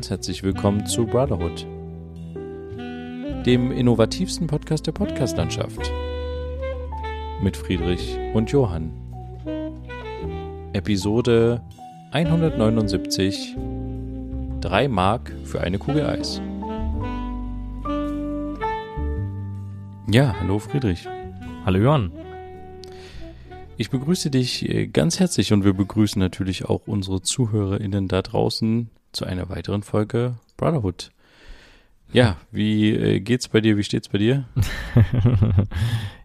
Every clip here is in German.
Ganz herzlich willkommen zu Brotherhood, dem innovativsten Podcast der Podcastlandschaft. Mit Friedrich und Johann. Episode 179 3 Mark für eine Kugel Eis. Ja, hallo Friedrich. Hallo Johann. Ich begrüße dich äh, ganz herzlich und wir begrüßen natürlich auch unsere ZuhörerInnen da draußen zu einer weiteren Folge Brotherhood. Ja, wie äh, geht's bei dir? Wie steht's bei dir?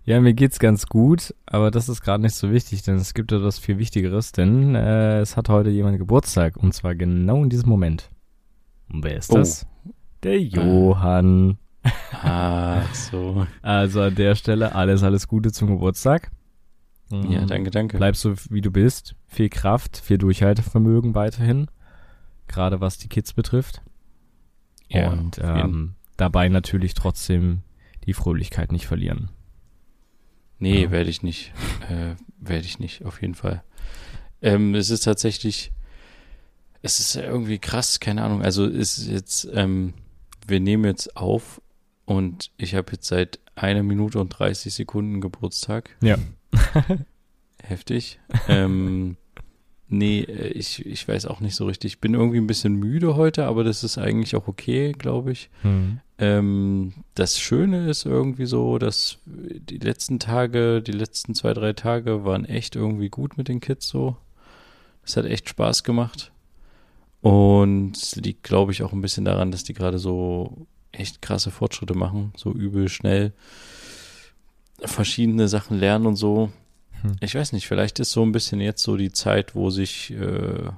ja, mir geht's ganz gut, aber das ist gerade nicht so wichtig, denn es gibt etwas viel Wichtigeres, denn äh, es hat heute jemand Geburtstag und zwar genau in diesem Moment. Und wer ist oh. das? Der Johann. Ah, so. Also an der Stelle alles, alles Gute zum Geburtstag. Ja, danke, danke. Bleib so, wie du bist. Viel Kraft, viel Durchhaltevermögen weiterhin. Gerade was die Kids betrifft. Ja, und ähm, dabei natürlich trotzdem die Fröhlichkeit nicht verlieren. Nee, ja. werde ich nicht. Äh, werde ich nicht, auf jeden Fall. Ähm, es ist tatsächlich, es ist irgendwie krass, keine Ahnung. Also es ist jetzt, ähm, wir nehmen jetzt auf und ich habe jetzt seit einer Minute und 30 Sekunden Geburtstag. Ja. Heftig. ähm, nee, äh, ich, ich weiß auch nicht so richtig. Ich bin irgendwie ein bisschen müde heute, aber das ist eigentlich auch okay, glaube ich. Mhm. Ähm, das Schöne ist irgendwie so, dass die letzten Tage, die letzten zwei, drei Tage waren echt irgendwie gut mit den Kids so. Es hat echt Spaß gemacht. Und es liegt, glaube ich, auch ein bisschen daran, dass die gerade so echt krasse Fortschritte machen, so übel schnell verschiedene Sachen lernen und so. Hm. Ich weiß nicht, vielleicht ist so ein bisschen jetzt so die Zeit, wo sich, äh,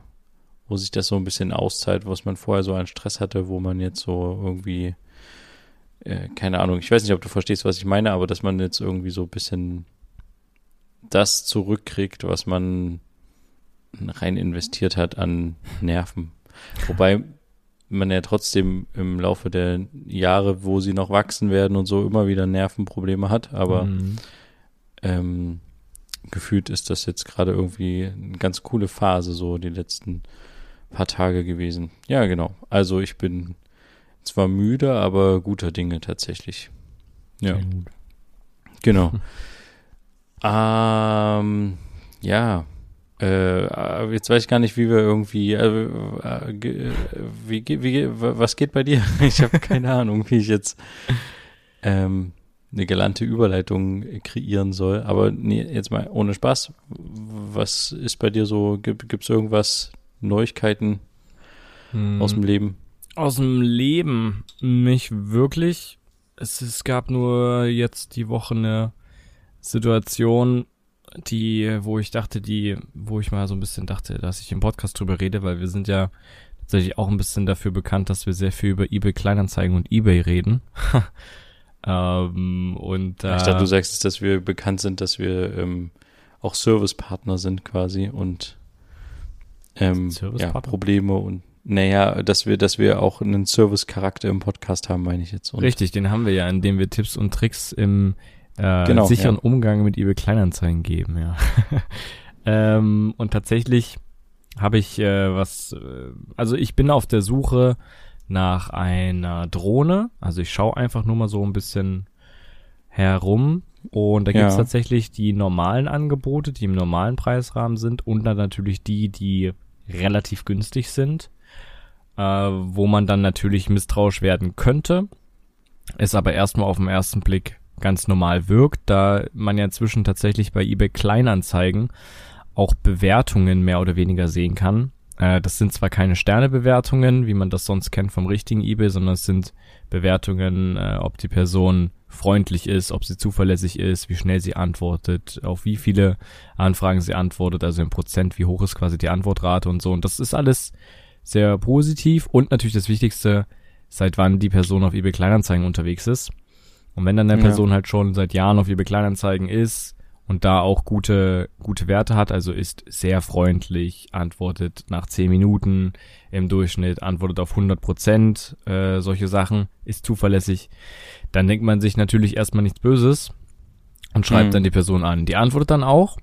wo sich das so ein bisschen auszahlt, was man vorher so an Stress hatte, wo man jetzt so irgendwie, äh, keine Ahnung, ich weiß nicht, ob du verstehst, was ich meine, aber dass man jetzt irgendwie so ein bisschen das zurückkriegt, was man rein investiert hat an Nerven. Wobei man ja trotzdem im Laufe der Jahre, wo sie noch wachsen werden und so, immer wieder Nervenprobleme hat. Aber mhm. ähm, gefühlt ist das jetzt gerade irgendwie eine ganz coole Phase, so die letzten paar Tage gewesen. Ja, genau. Also ich bin zwar müde, aber guter Dinge tatsächlich. Ja. Genau. ähm, ja, äh, jetzt weiß ich gar nicht, wie wir irgendwie, äh, äh, wie, wie, was geht bei dir? Ich habe keine Ahnung, wie ich jetzt ähm, eine galante Überleitung kreieren soll. Aber nee, jetzt mal ohne Spaß. Was ist bei dir so? Gibt es irgendwas, Neuigkeiten hm. aus dem Leben? Aus dem Leben nicht wirklich. Es, es gab nur jetzt die Woche eine Situation, die, wo ich dachte, die, wo ich mal so ein bisschen dachte, dass ich im Podcast drüber rede, weil wir sind ja tatsächlich auch ein bisschen dafür bekannt, dass wir sehr viel über eBay Kleinanzeigen und eBay reden. ähm, und äh, ich dachte, du sagst, dass wir bekannt sind, dass wir ähm, auch Servicepartner sind quasi und ähm, ja, Probleme und naja, dass wir, dass wir auch einen Service-Charakter im Podcast haben, meine ich jetzt. Und Richtig, den haben wir ja, indem wir Tipps und Tricks im äh, genau, sicheren ja. Umgang mit eBay Kleinanzeigen geben, ja. ähm, und tatsächlich habe ich äh, was, äh, also ich bin auf der Suche nach einer Drohne. Also ich schaue einfach nur mal so ein bisschen herum. Und da gibt's ja. tatsächlich die normalen Angebote, die im normalen Preisrahmen sind und dann natürlich die, die relativ günstig sind, äh, wo man dann natürlich misstrauisch werden könnte. Ist aber erstmal auf den ersten Blick ganz normal wirkt, da man ja inzwischen tatsächlich bei eBay Kleinanzeigen auch Bewertungen mehr oder weniger sehen kann. Äh, das sind zwar keine Sternebewertungen, wie man das sonst kennt vom richtigen eBay, sondern es sind Bewertungen, äh, ob die Person freundlich ist, ob sie zuverlässig ist, wie schnell sie antwortet, auf wie viele Anfragen sie antwortet, also im Prozent, wie hoch ist quasi die Antwortrate und so. Und das ist alles sehr positiv und natürlich das Wichtigste, seit wann die Person auf eBay Kleinanzeigen unterwegs ist. Und wenn dann eine Person ja. halt schon seit Jahren auf eBay Kleinanzeigen ist und da auch gute, gute Werte hat, also ist sehr freundlich, antwortet nach 10 Minuten im Durchschnitt, antwortet auf 100 Prozent, äh, solche Sachen, ist zuverlässig, dann denkt man sich natürlich erstmal nichts Böses und schreibt mhm. dann die Person an. Die antwortet dann auch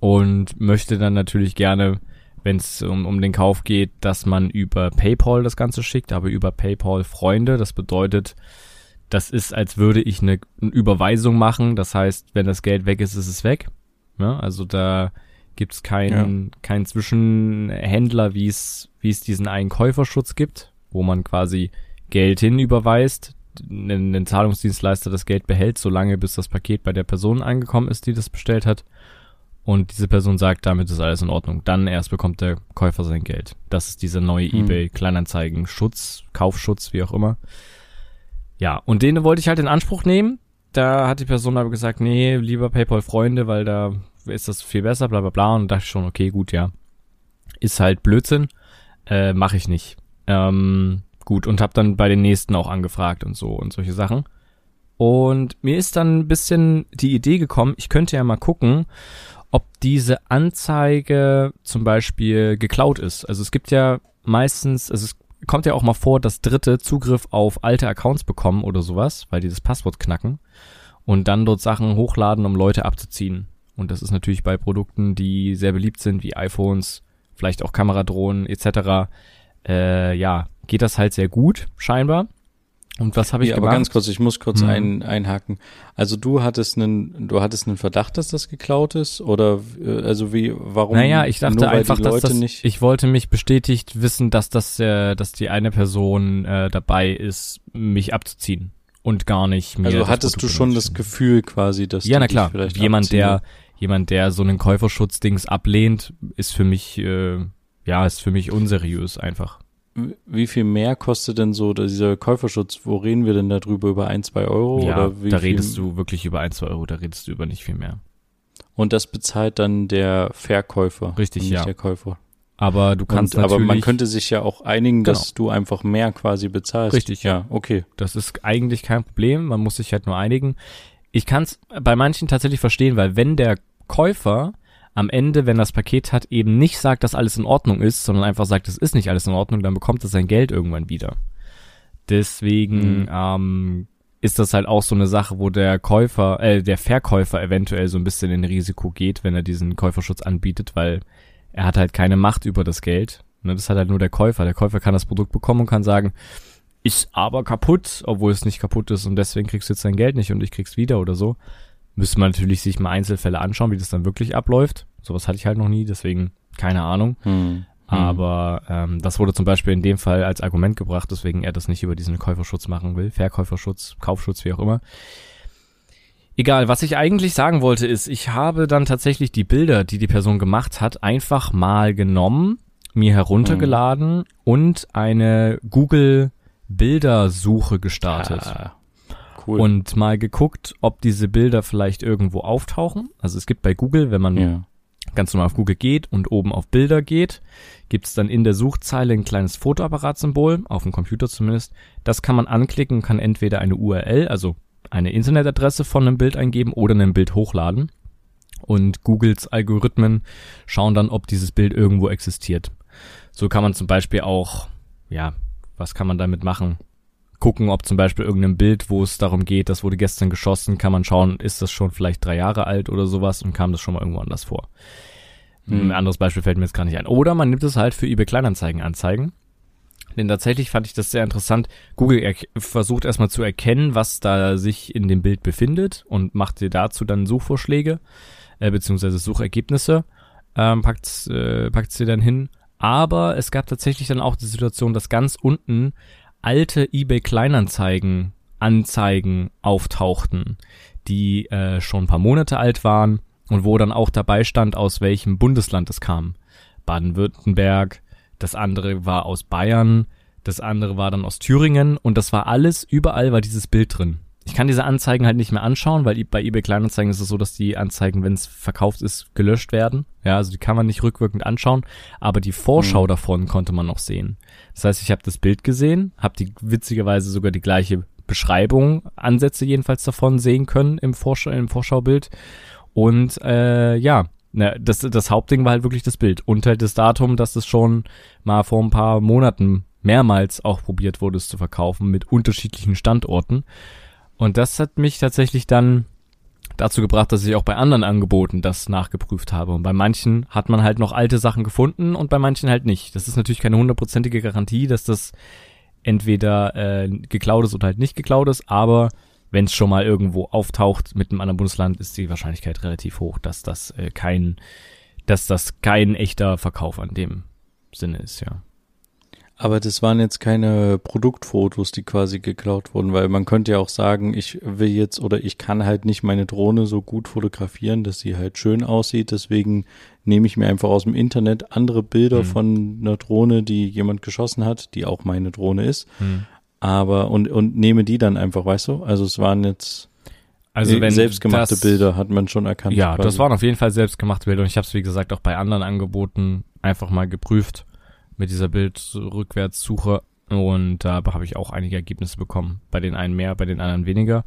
und möchte dann natürlich gerne wenn es um, um den Kauf geht, dass man über PayPal das Ganze schickt, aber über PayPal Freunde. Das bedeutet, das ist, als würde ich eine, eine Überweisung machen. Das heißt, wenn das Geld weg ist, ist es weg. Ja, also da gibt's keinen, ja. keinen Zwischenhändler, wie es, wie es diesen einen Käuferschutz gibt, wo man quasi Geld hinüberweist, einen Zahlungsdienstleister das Geld behält, solange bis das Paket bei der Person angekommen ist, die das bestellt hat. Und diese Person sagt, damit ist alles in Ordnung. Dann erst bekommt der Käufer sein Geld. Das ist dieser neue hm. eBay Kleinanzeigen Schutz, Kaufschutz, wie auch immer. Ja, und den wollte ich halt in Anspruch nehmen. Da hat die Person aber gesagt, nee, lieber PayPal Freunde, weil da ist das viel besser, bla bla bla. Und dachte ich schon, okay, gut, ja. Ist halt Blödsinn. Äh, mache ich nicht. Ähm, gut, und hab dann bei den nächsten auch angefragt und so und solche Sachen. Und mir ist dann ein bisschen die Idee gekommen, ich könnte ja mal gucken, ob diese Anzeige zum Beispiel geklaut ist. Also es gibt ja meistens, also es kommt ja auch mal vor, dass Dritte Zugriff auf alte Accounts bekommen oder sowas, weil die das Passwort knacken und dann dort Sachen hochladen, um Leute abzuziehen. Und das ist natürlich bei Produkten, die sehr beliebt sind, wie iPhones, vielleicht auch Kameradrohnen etc. Äh, ja, geht das halt sehr gut, scheinbar. Und was habe ich ja, gemacht? Aber ganz kurz, ich muss kurz hm. ein, einhaken. Also du hattest einen, du hattest einen Verdacht, dass das geklaut ist, oder äh, also wie, warum? Naja, ich dachte einfach, dass das, nicht ich wollte mich bestätigt wissen, dass das, äh, dass die eine Person äh, dabei ist, mich abzuziehen und gar nicht mir. Also hattest du schon das Gefühl quasi, dass ja, na klar, jemand, abziehen. der jemand, der so einen Käuferschutzdings ablehnt, ist für mich, äh, ja, ist für mich unseriös einfach. Wie viel mehr kostet denn so dieser Käuferschutz? Wo reden wir denn darüber? Über ein, zwei Euro? Ja, oder wie da redest du wirklich über ein, zwei Euro, da redest du über nicht viel mehr. Und das bezahlt dann der Verkäufer. Richtig, ja. der Käufer. Aber du kannst und, natürlich. Aber man könnte sich ja auch einigen, dass genau. du einfach mehr quasi bezahlst. Richtig, ja, okay. Das ist eigentlich kein Problem. Man muss sich halt nur einigen. Ich kann es bei manchen tatsächlich verstehen, weil wenn der Käufer am Ende, wenn das Paket hat, eben nicht sagt, dass alles in Ordnung ist, sondern einfach sagt, es ist nicht alles in Ordnung, dann bekommt es sein Geld irgendwann wieder. Deswegen mhm. ähm, ist das halt auch so eine Sache, wo der Käufer, äh, der Verkäufer eventuell so ein bisschen in Risiko geht, wenn er diesen Käuferschutz anbietet, weil er hat halt keine Macht über das Geld. Ne, das hat halt nur der Käufer. Der Käufer kann das Produkt bekommen und kann sagen, ist aber kaputt, obwohl es nicht kaputt ist und deswegen kriegst du jetzt dein Geld nicht und ich krieg's wieder oder so. Müsste man natürlich sich mal Einzelfälle anschauen, wie das dann wirklich abläuft. Sowas hatte ich halt noch nie, deswegen keine Ahnung. Hm. Aber ähm, das wurde zum Beispiel in dem Fall als Argument gebracht, deswegen er das nicht über diesen Käuferschutz machen will. Verkäuferschutz, Kaufschutz, wie auch immer. Egal, was ich eigentlich sagen wollte ist, ich habe dann tatsächlich die Bilder, die die Person gemacht hat, einfach mal genommen, mir heruntergeladen hm. und eine Google Bildersuche gestartet. Ah, Cool. Und mal geguckt, ob diese Bilder vielleicht irgendwo auftauchen. Also es gibt bei Google, wenn man ja. ganz normal auf Google geht und oben auf Bilder geht, gibt es dann in der Suchzeile ein kleines Fotoapparatsymbol, auf dem Computer zumindest. Das kann man anklicken, kann entweder eine URL, also eine Internetadresse von einem Bild eingeben oder ein Bild hochladen. Und Googles Algorithmen schauen dann, ob dieses Bild irgendwo existiert. So kann man zum Beispiel auch, ja, was kann man damit machen? Gucken, ob zum Beispiel irgendein Bild, wo es darum geht, das wurde gestern geschossen, kann man schauen, ist das schon vielleicht drei Jahre alt oder sowas und kam das schon mal irgendwo anders vor. Ein anderes Beispiel fällt mir jetzt gar nicht ein. Oder man nimmt es halt für eBay Kleinanzeigen anzeigen. Denn tatsächlich fand ich das sehr interessant. Google versucht erstmal zu erkennen, was da sich in dem Bild befindet und macht dir dazu dann Suchvorschläge, äh, beziehungsweise Suchergebnisse, ähm, packt, äh, packt sie dann hin. Aber es gab tatsächlich dann auch die Situation, dass ganz unten alte eBay Kleinanzeigen Anzeigen auftauchten, die äh, schon ein paar Monate alt waren und wo dann auch dabei stand, aus welchem Bundesland es kam. Baden-Württemberg, das andere war aus Bayern, das andere war dann aus Thüringen und das war alles, überall war dieses Bild drin ich kann diese Anzeigen halt nicht mehr anschauen, weil bei eBay Kleinanzeigen ist es so, dass die Anzeigen, wenn es verkauft ist, gelöscht werden. Ja, also die kann man nicht rückwirkend anschauen, aber die Vorschau mhm. davon konnte man noch sehen. Das heißt, ich habe das Bild gesehen, habe die witzigerweise sogar die gleiche Beschreibung, Ansätze jedenfalls davon sehen können im, Vorschau, im Vorschaubild. Und äh, ja, ne, das, das Hauptding war halt wirklich das Bild und halt das Datum, dass es schon mal vor ein paar Monaten mehrmals auch probiert wurde, es zu verkaufen mit unterschiedlichen Standorten. Und das hat mich tatsächlich dann dazu gebracht, dass ich auch bei anderen Angeboten das nachgeprüft habe. Und bei manchen hat man halt noch alte Sachen gefunden und bei manchen halt nicht. Das ist natürlich keine hundertprozentige Garantie, dass das entweder äh, geklaut ist oder halt nicht geklaut ist, aber wenn es schon mal irgendwo auftaucht mit einem anderen Bundesland, ist die Wahrscheinlichkeit relativ hoch, dass das äh, kein, dass das kein echter Verkauf an dem Sinne ist, ja. Aber das waren jetzt keine Produktfotos, die quasi geklaut wurden, weil man könnte ja auch sagen, ich will jetzt oder ich kann halt nicht meine Drohne so gut fotografieren, dass sie halt schön aussieht. Deswegen nehme ich mir einfach aus dem Internet andere Bilder mhm. von einer Drohne, die jemand geschossen hat, die auch meine Drohne ist. Mhm. Aber und, und nehme die dann einfach, weißt du? Also es waren jetzt also wenn selbstgemachte das, Bilder hat man schon erkannt. Ja, quasi. das waren auf jeden Fall selbstgemachte Bilder und ich habe es wie gesagt auch bei anderen Angeboten einfach mal geprüft mit dieser Bildrückwärtssuche und da habe ich auch einige Ergebnisse bekommen. Bei den einen mehr, bei den anderen weniger.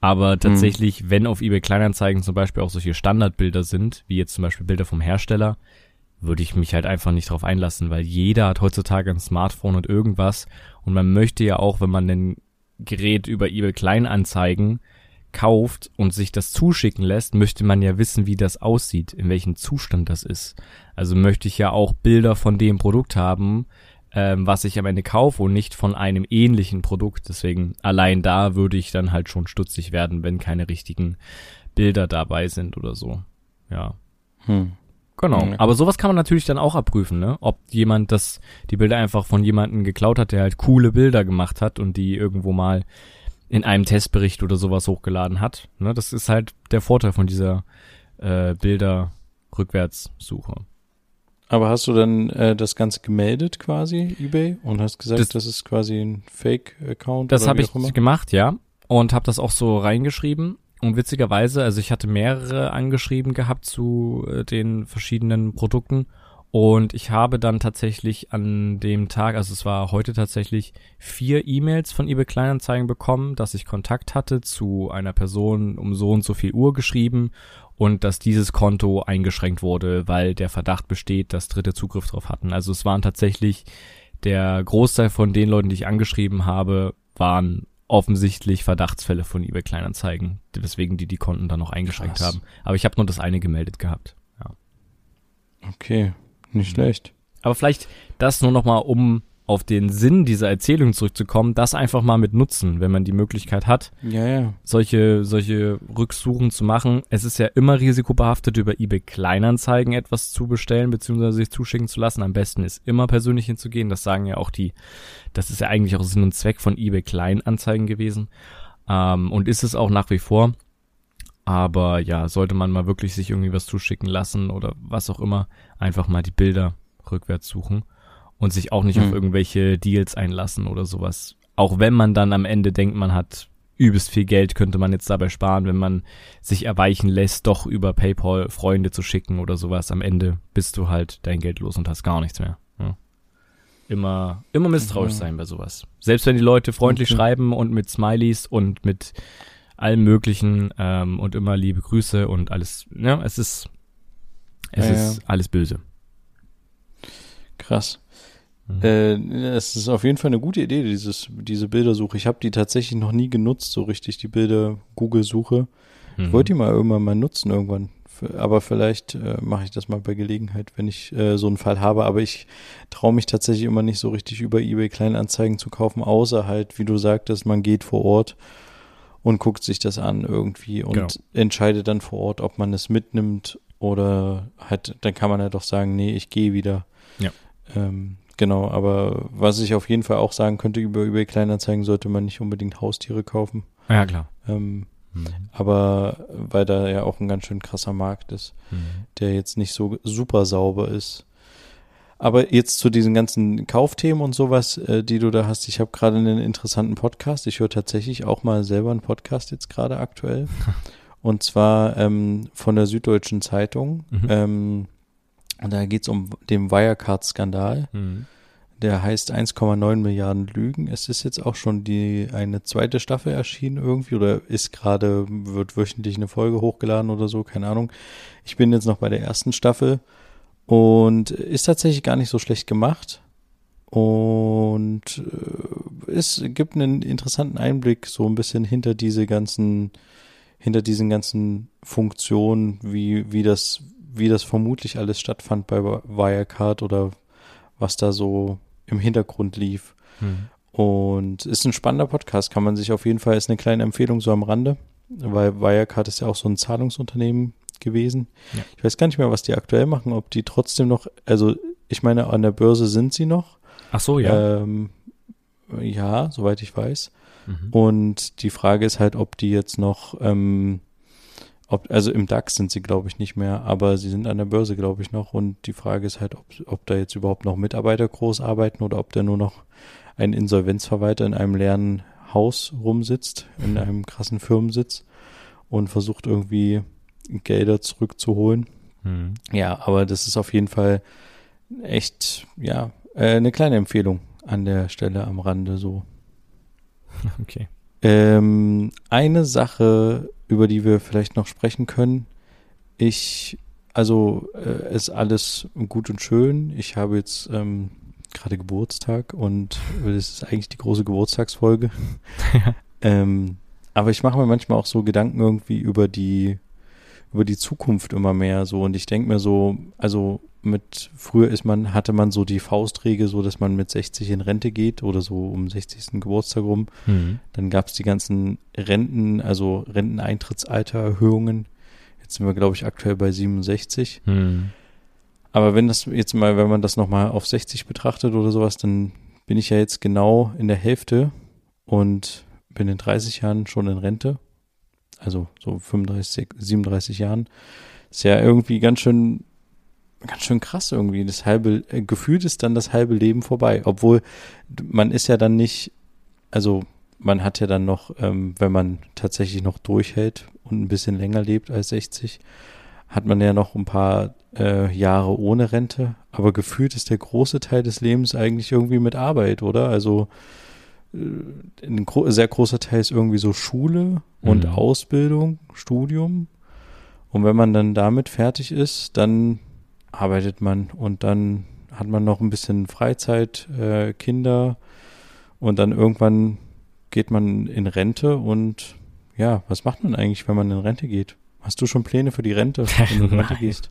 Aber hm. tatsächlich, hm. wenn auf eBay Kleinanzeigen zum Beispiel auch solche Standardbilder sind, wie jetzt zum Beispiel Bilder vom Hersteller, würde ich mich halt einfach nicht drauf einlassen, weil jeder hat heutzutage ein Smartphone und irgendwas und man möchte ja auch, wenn man ein Gerät über eBay Kleinanzeigen kauft und sich das zuschicken lässt, möchte man ja wissen, wie das aussieht, in welchem Zustand das ist. Also möchte ich ja auch Bilder von dem Produkt haben, ähm, was ich am Ende kaufe und nicht von einem ähnlichen Produkt. Deswegen allein da würde ich dann halt schon stutzig werden, wenn keine richtigen Bilder dabei sind oder so. Ja. Hm. Genau. Aber sowas kann man natürlich dann auch abprüfen, ne? Ob jemand das, die Bilder einfach von jemandem geklaut hat, der halt coole Bilder gemacht hat und die irgendwo mal in einem Testbericht oder sowas hochgeladen hat. Ne, das ist halt der Vorteil von dieser äh, Bilder-Rückwärtssuche. Aber hast du dann äh, das Ganze gemeldet quasi, eBay, und hast gesagt, das, das ist quasi ein Fake-Account? Das habe ich gemacht, ja. Und habe das auch so reingeschrieben. Und witzigerweise, also ich hatte mehrere angeschrieben gehabt zu äh, den verschiedenen Produkten und ich habe dann tatsächlich an dem Tag, also es war heute tatsächlich, vier E-Mails von eBay Kleinanzeigen bekommen, dass ich Kontakt hatte zu einer Person um so und so viel Uhr geschrieben und dass dieses Konto eingeschränkt wurde, weil der Verdacht besteht, dass Dritte Zugriff drauf hatten. Also es waren tatsächlich der Großteil von den Leuten, die ich angeschrieben habe, waren offensichtlich Verdachtsfälle von eBay Kleinanzeigen, weswegen die die Konten dann noch eingeschränkt Krass. haben. Aber ich habe nur das eine gemeldet gehabt. Ja. Okay. Nicht schlecht. Aber vielleicht das nur noch mal, um auf den Sinn dieser Erzählung zurückzukommen, das einfach mal mit nutzen, wenn man die Möglichkeit hat, ja, ja. solche, solche Rücksuchen zu machen. Es ist ja immer risikobehaftet, über eBay Kleinanzeigen etwas zu bestellen, beziehungsweise sich zuschicken zu lassen. Am besten ist immer persönlich hinzugehen. Das sagen ja auch die, das ist ja eigentlich auch Sinn und Zweck von eBay Kleinanzeigen gewesen. Ähm, und ist es auch nach wie vor. Aber ja, sollte man mal wirklich sich irgendwie was zuschicken lassen oder was auch immer, einfach mal die Bilder rückwärts suchen und sich auch nicht mhm. auf irgendwelche Deals einlassen oder sowas. Auch wenn man dann am Ende denkt, man hat übelst viel Geld, könnte man jetzt dabei sparen, wenn man sich erweichen lässt, doch über PayPal Freunde zu schicken oder sowas. Am Ende bist du halt dein Geld los und hast gar nichts mehr. Ja. Immer, immer misstrauisch sein bei sowas. Selbst wenn die Leute freundlich okay. schreiben und mit Smileys und mit allem Möglichen ähm, und immer liebe Grüße und alles. Ja, es ist, es ja, ist ja. alles böse. Krass. Mhm. Äh, es ist auf jeden Fall eine gute Idee, dieses, diese Bildersuche. Ich habe die tatsächlich noch nie genutzt, so richtig, die Bilder-Google-Suche. Mhm. Ich wollte die mal irgendwann mal nutzen, irgendwann. Aber vielleicht äh, mache ich das mal bei Gelegenheit, wenn ich äh, so einen Fall habe. Aber ich traue mich tatsächlich immer nicht so richtig über eBay Kleinanzeigen zu kaufen, außer halt, wie du sagtest, man geht vor Ort und guckt sich das an irgendwie und genau. entscheidet dann vor Ort, ob man es mitnimmt oder halt, dann kann man ja doch sagen, nee, ich gehe wieder. Ja. Ähm, genau, aber was ich auf jeden Fall auch sagen könnte, über eBay Kleinanzeigen sollte man nicht unbedingt Haustiere kaufen. Ja, klar. Ähm, mhm. Aber weil da ja auch ein ganz schön krasser Markt ist, mhm. der jetzt nicht so super sauber ist. Aber jetzt zu diesen ganzen Kaufthemen und sowas, äh, die du da hast. Ich habe gerade einen interessanten Podcast. Ich höre tatsächlich auch mal selber einen Podcast jetzt gerade aktuell. und zwar ähm, von der Süddeutschen Zeitung. Mhm. Ähm, und da geht es um den Wirecard-Skandal. Mhm. Der heißt 1,9 Milliarden Lügen. Es ist jetzt auch schon die eine zweite Staffel erschienen irgendwie oder ist gerade, wird wöchentlich eine Folge hochgeladen oder so, keine Ahnung. Ich bin jetzt noch bei der ersten Staffel und ist tatsächlich gar nicht so schlecht gemacht. Und äh, es gibt einen interessanten Einblick so ein bisschen hinter diese ganzen hinter diesen ganzen Funktionen, wie, wie das, wie das vermutlich alles stattfand bei Wirecard oder was da so im Hintergrund lief. Hm. Und ist ein spannender Podcast, kann man sich auf jeden Fall, ist eine kleine Empfehlung so am Rande, weil Wirecard ist ja auch so ein Zahlungsunternehmen gewesen. Ja. Ich weiß gar nicht mehr, was die aktuell machen, ob die trotzdem noch, also ich meine, an der Börse sind sie noch. Ach so, ja. Ähm, ja, soweit ich weiß. Mhm. Und die Frage ist halt, ob die jetzt noch, ähm, ob, also im DAX sind sie, glaube ich, nicht mehr, aber sie sind an der Börse, glaube ich, noch. Und die Frage ist halt, ob, ob da jetzt überhaupt noch Mitarbeiter groß arbeiten oder ob da nur noch ein Insolvenzverwalter in einem leeren Haus rumsitzt, in einem krassen Firmensitz und versucht irgendwie Gelder zurückzuholen. Mhm. Ja, aber das ist auf jeden Fall echt, ja, äh, eine kleine Empfehlung an der Stelle am Rande so. Okay. Ähm, eine Sache, über die wir vielleicht noch sprechen können. Ich, also äh, ist alles gut und schön. Ich habe jetzt ähm, gerade Geburtstag und das ist eigentlich die große Geburtstagsfolge. ähm, aber ich mache mir manchmal auch so Gedanken irgendwie über die über die Zukunft immer mehr so und ich denke mir so, also mit früher ist man, hatte man so die Faustregel, so dass man mit 60 in Rente geht oder so um 60. Geburtstag rum. Mhm. Dann gab es die ganzen Renten, also Renteneintrittsaltererhöhungen. Jetzt sind wir, glaube ich, aktuell bei 67. Mhm. Aber wenn das jetzt mal, wenn man das nochmal auf 60 betrachtet oder sowas, dann bin ich ja jetzt genau in der Hälfte und bin in 30 Jahren schon in Rente also so 35, 37 Jahren, ist ja irgendwie ganz schön, ganz schön krass irgendwie. Das halbe, äh, gefühlt ist dann das halbe Leben vorbei. Obwohl man ist ja dann nicht, also man hat ja dann noch, ähm, wenn man tatsächlich noch durchhält und ein bisschen länger lebt als 60, hat man ja noch ein paar äh, Jahre ohne Rente. Aber gefühlt ist der große Teil des Lebens eigentlich irgendwie mit Arbeit, oder? Also ein sehr großer Teil ist irgendwie so Schule und mhm. Ausbildung, Studium. Und wenn man dann damit fertig ist, dann arbeitet man und dann hat man noch ein bisschen Freizeit, äh, Kinder und dann irgendwann geht man in Rente und ja, was macht man eigentlich, wenn man in Rente geht? Hast du schon Pläne für die Rente, wenn du in Rente gehst?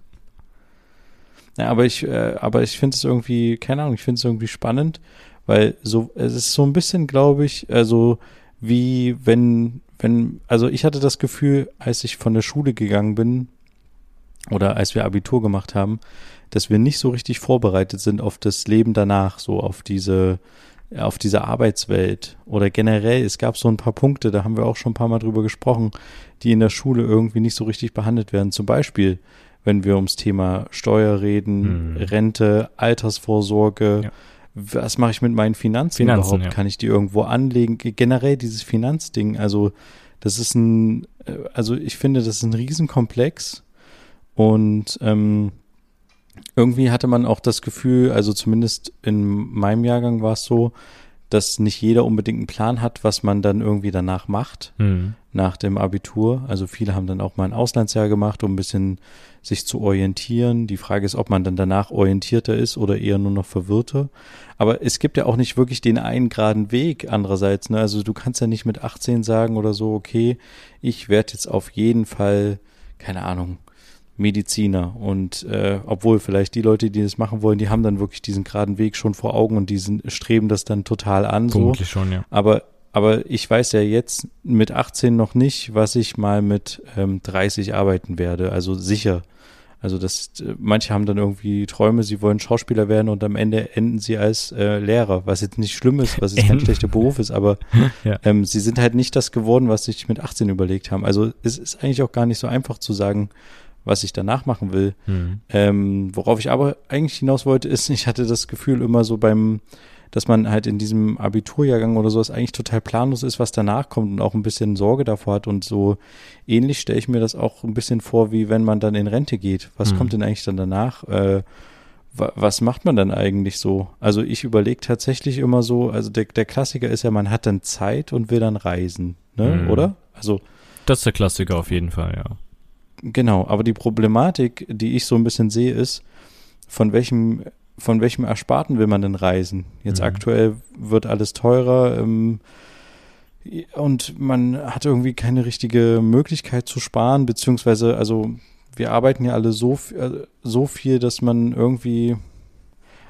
Ja, aber ich, äh, aber ich finde es irgendwie, keine Ahnung, ich finde es irgendwie spannend, weil so, es ist so ein bisschen, glaube ich, also wie wenn, wenn, also ich hatte das Gefühl, als ich von der Schule gegangen bin oder als wir Abitur gemacht haben, dass wir nicht so richtig vorbereitet sind auf das Leben danach, so auf diese, auf diese Arbeitswelt oder generell, es gab so ein paar Punkte, da haben wir auch schon ein paar Mal drüber gesprochen, die in der Schule irgendwie nicht so richtig behandelt werden. Zum Beispiel, wenn wir ums Thema Steuer reden, hm. Rente, Altersvorsorge, ja was mache ich mit meinen Finanzen, Finanzen überhaupt? Ja. Kann ich die irgendwo anlegen? Generell dieses Finanzding, also das ist ein, äh, also ich finde, das ist ein Riesenkomplex und ähm, irgendwie hatte man auch das Gefühl, also zumindest in meinem Jahrgang war es so, dass nicht jeder unbedingt einen Plan hat, was man dann irgendwie danach macht, mhm. nach dem Abitur. Also viele haben dann auch mal ein Auslandsjahr gemacht, um ein bisschen sich zu orientieren. Die Frage ist, ob man dann danach orientierter ist oder eher nur noch verwirrter. Aber es gibt ja auch nicht wirklich den einen geraden Weg andererseits. Ne? Also du kannst ja nicht mit 18 sagen oder so, okay, ich werde jetzt auf jeden Fall, keine Ahnung, Mediziner. Und äh, obwohl vielleicht die Leute, die das machen wollen, die haben dann wirklich diesen geraden Weg schon vor Augen und die sind, streben das dann total an. Vermutlich so. schon, ja. Aber, aber ich weiß ja jetzt mit 18 noch nicht, was ich mal mit ähm, 30 arbeiten werde. Also sicher. Also das, manche haben dann irgendwie Träume, sie wollen Schauspieler werden und am Ende enden sie als äh, Lehrer, was jetzt nicht schlimm ist, was jetzt kein schlechter Beruf ist, aber ja. ähm, sie sind halt nicht das geworden, was sich mit 18 überlegt haben. Also es ist eigentlich auch gar nicht so einfach zu sagen, was ich danach machen will. Mhm. Ähm, worauf ich aber eigentlich hinaus wollte, ist, ich hatte das Gefühl immer so beim, dass man halt in diesem Abiturjahrgang oder sowas eigentlich total planlos ist, was danach kommt und auch ein bisschen Sorge davor hat. Und so ähnlich stelle ich mir das auch ein bisschen vor, wie wenn man dann in Rente geht. Was mhm. kommt denn eigentlich dann danach? Äh, was macht man dann eigentlich so? Also ich überlege tatsächlich immer so, also der, der Klassiker ist ja, man hat dann Zeit und will dann reisen, ne? Mhm. Oder? Also das ist der Klassiker auf jeden Fall, ja. Genau, aber die Problematik, die ich so ein bisschen sehe, ist, von welchem, von welchem Ersparten will man denn reisen? Jetzt mhm. aktuell wird alles teurer. Ähm, und man hat irgendwie keine richtige Möglichkeit zu sparen, beziehungsweise, also wir arbeiten ja alle so, äh, so viel, dass man irgendwie,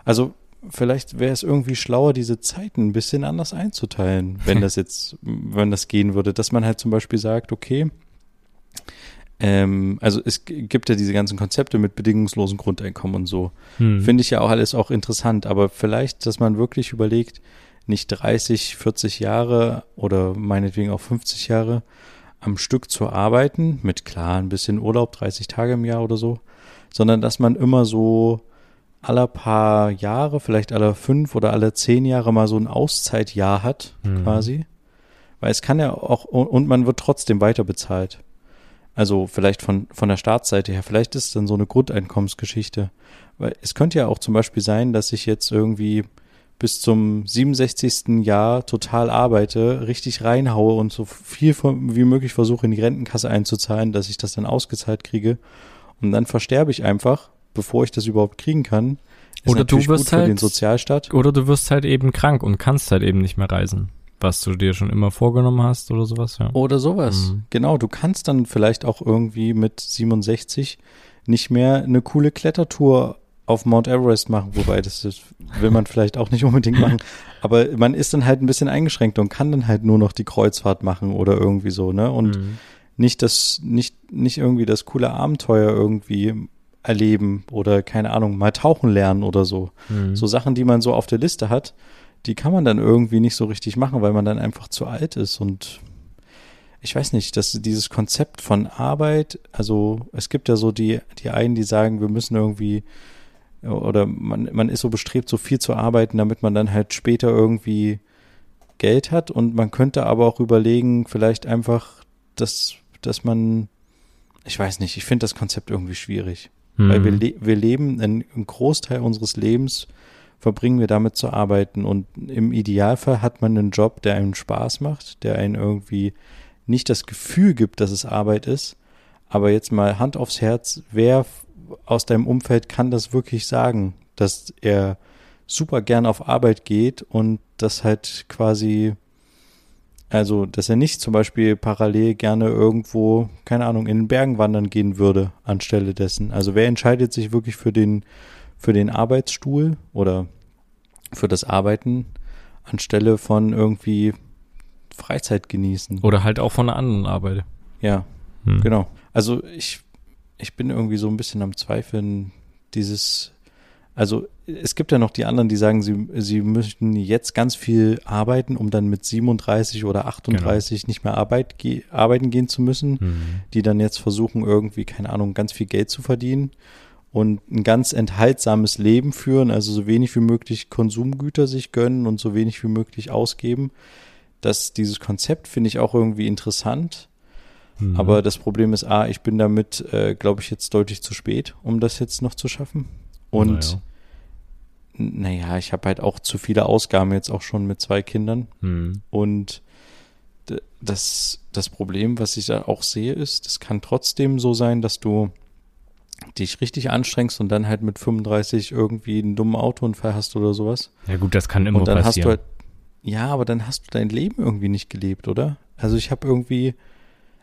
also vielleicht wäre es irgendwie schlauer, diese Zeiten ein bisschen anders einzuteilen, wenn das jetzt, wenn das gehen würde, dass man halt zum Beispiel sagt, okay, ähm, also es gibt ja diese ganzen Konzepte mit bedingungslosen Grundeinkommen und so. Hm. Finde ich ja auch alles auch interessant, aber vielleicht, dass man wirklich überlegt, nicht 30, 40 Jahre oder meinetwegen auch 50 Jahre am Stück zu arbeiten, mit klar ein bisschen Urlaub, 30 Tage im Jahr oder so, sondern dass man immer so aller paar Jahre, vielleicht alle fünf oder alle zehn Jahre mal so ein Auszeitjahr hat, mhm. quasi. Weil es kann ja auch, und man wird trotzdem weiter bezahlt. Also vielleicht von, von der Startseite her, vielleicht ist es dann so eine Grundeinkommensgeschichte. Weil es könnte ja auch zum Beispiel sein, dass ich jetzt irgendwie bis zum 67. Jahr total arbeite, richtig reinhaue und so viel wie möglich versuche in die Rentenkasse einzuzahlen, dass ich das dann ausgezahlt kriege. Und dann versterbe ich einfach, bevor ich das überhaupt kriegen kann. Ist oder du wirst halt, den Sozialstaat. Oder du wirst halt eben krank und kannst halt eben nicht mehr reisen. Was du dir schon immer vorgenommen hast oder sowas, ja. Oder sowas. Mhm. Genau, du kannst dann vielleicht auch irgendwie mit 67 nicht mehr eine coole Klettertour auf Mount Everest machen, wobei das, das will man vielleicht auch nicht unbedingt machen. Aber man ist dann halt ein bisschen eingeschränkt und kann dann halt nur noch die Kreuzfahrt machen oder irgendwie so, ne? Und mhm. nicht das, nicht, nicht irgendwie das coole Abenteuer irgendwie erleben oder keine Ahnung, mal tauchen lernen oder so. Mhm. So Sachen, die man so auf der Liste hat, die kann man dann irgendwie nicht so richtig machen, weil man dann einfach zu alt ist und ich weiß nicht, dass dieses Konzept von Arbeit, also es gibt ja so die, die einen, die sagen, wir müssen irgendwie oder man, man ist so bestrebt, so viel zu arbeiten, damit man dann halt später irgendwie Geld hat und man könnte aber auch überlegen, vielleicht einfach, dass, dass man, ich weiß nicht, ich finde das Konzept irgendwie schwierig. Mhm. Weil wir, le wir leben, einen, einen Großteil unseres Lebens verbringen wir damit zu arbeiten und im Idealfall hat man einen Job, der einem Spaß macht, der einen irgendwie nicht das Gefühl gibt, dass es Arbeit ist, aber jetzt mal Hand aufs Herz, wer aus deinem Umfeld kann das wirklich sagen, dass er super gern auf Arbeit geht und das halt quasi, also, dass er nicht zum Beispiel parallel gerne irgendwo, keine Ahnung, in den Bergen wandern gehen würde, anstelle dessen. Also, wer entscheidet sich wirklich für den, für den Arbeitsstuhl oder für das Arbeiten anstelle von irgendwie Freizeit genießen? Oder halt auch von einer anderen Arbeit. Ja, hm. genau. Also, ich ich bin irgendwie so ein bisschen am Zweifeln, dieses, also es gibt ja noch die anderen, die sagen, sie, sie möchten jetzt ganz viel arbeiten, um dann mit 37 oder 38 genau. nicht mehr Arbeit, ge arbeiten gehen zu müssen, mhm. die dann jetzt versuchen, irgendwie, keine Ahnung, ganz viel Geld zu verdienen und ein ganz enthaltsames Leben führen, also so wenig wie möglich Konsumgüter sich gönnen und so wenig wie möglich ausgeben. Das, dieses Konzept finde ich auch irgendwie interessant. Mhm. Aber das Problem ist, A, ich bin damit, äh, glaube ich, jetzt deutlich zu spät, um das jetzt noch zu schaffen. Und naja, naja ich habe halt auch zu viele Ausgaben jetzt auch schon mit zwei Kindern. Mhm. Und das, das Problem, was ich da auch sehe, ist, es kann trotzdem so sein, dass du dich richtig anstrengst und dann halt mit 35 irgendwie einen dummen Autounfall hast oder sowas. Ja gut, das kann immer und dann passieren. Hast du halt, ja, aber dann hast du dein Leben irgendwie nicht gelebt, oder? Also ich habe irgendwie,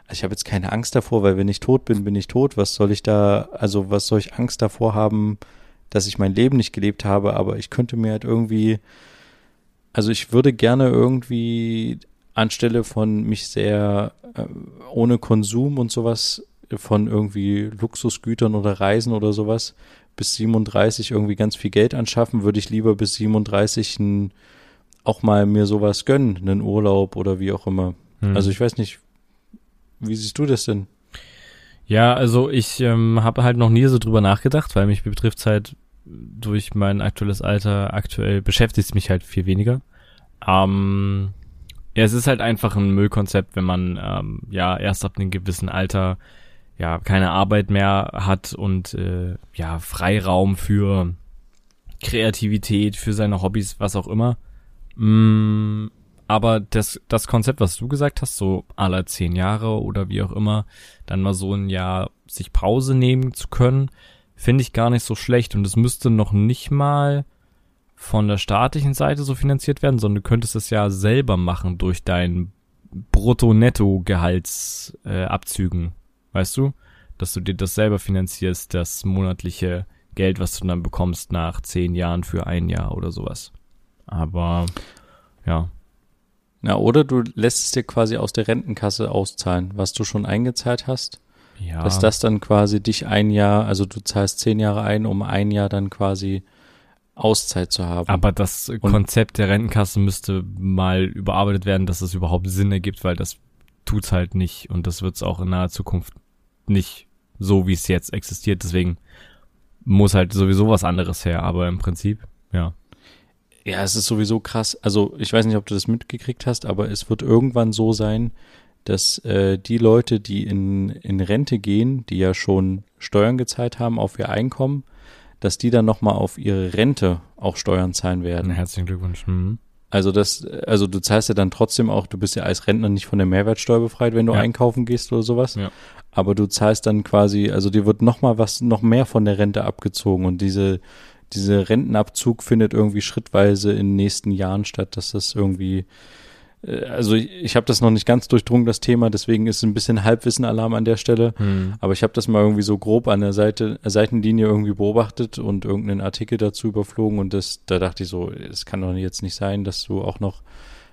also ich habe jetzt keine Angst davor, weil wenn ich tot bin, bin ich tot. Was soll ich da, also was soll ich Angst davor haben, dass ich mein Leben nicht gelebt habe, aber ich könnte mir halt irgendwie, also ich würde gerne irgendwie anstelle von mich sehr äh, ohne Konsum und sowas von irgendwie Luxusgütern oder Reisen oder sowas bis 37 irgendwie ganz viel Geld anschaffen, würde ich lieber bis 37 ein, auch mal mir sowas gönnen, einen Urlaub oder wie auch immer. Hm. Also ich weiß nicht, wie siehst du das denn? Ja, also ich ähm, habe halt noch nie so drüber nachgedacht, weil mich betrifft halt durch mein aktuelles Alter, aktuell beschäftigt es mich halt viel weniger. Ähm, ja, es ist halt einfach ein Müllkonzept, wenn man ähm, ja erst ab einem gewissen Alter ja keine Arbeit mehr hat und äh, ja Freiraum für Kreativität, für seine Hobbys, was auch immer. Mm, aber das, das Konzept, was du gesagt hast, so aller zehn Jahre oder wie auch immer, dann mal so ein Jahr sich Pause nehmen zu können, finde ich gar nicht so schlecht. Und es müsste noch nicht mal von der staatlichen Seite so finanziert werden, sondern du könntest es ja selber machen durch dein Brutto-Netto-Gehaltsabzügen, äh, weißt du? Dass du dir das selber finanzierst, das monatliche Geld, was du dann bekommst nach zehn Jahren für ein Jahr oder sowas. Aber ja. Na, oder du lässt es dir quasi aus der Rentenkasse auszahlen, was du schon eingezahlt hast. Ja. Dass das dann quasi dich ein Jahr, also du zahlst zehn Jahre ein, um ein Jahr dann quasi Auszeit zu haben. Aber das Und Konzept der Rentenkasse müsste mal überarbeitet werden, dass es überhaupt Sinn ergibt, weil das tut's halt nicht und das wird's auch in naher Zukunft nicht so, wie es jetzt existiert. Deswegen muss halt sowieso was anderes her, aber im Prinzip, ja. Ja, es ist sowieso krass. Also ich weiß nicht, ob du das mitgekriegt hast, aber es wird irgendwann so sein, dass äh, die Leute, die in, in Rente gehen, die ja schon Steuern gezahlt haben auf ihr Einkommen, dass die dann nochmal auf ihre Rente auch Steuern zahlen werden. Herzlichen Glückwunsch. Mhm. Also das, also du zahlst ja dann trotzdem auch, du bist ja als Rentner nicht von der Mehrwertsteuer befreit, wenn du ja. einkaufen gehst oder sowas. Ja. Aber du zahlst dann quasi, also dir wird nochmal was, noch mehr von der Rente abgezogen und diese dieser Rentenabzug findet irgendwie schrittweise in den nächsten Jahren statt, dass das irgendwie also ich, ich habe das noch nicht ganz durchdrungen, das Thema, deswegen ist ein bisschen Halbwissen-Alarm an der Stelle. Hm. Aber ich habe das mal irgendwie so grob an der Seite, Seitenlinie irgendwie beobachtet und irgendeinen Artikel dazu überflogen und das, da dachte ich so, es kann doch jetzt nicht sein, dass du auch noch,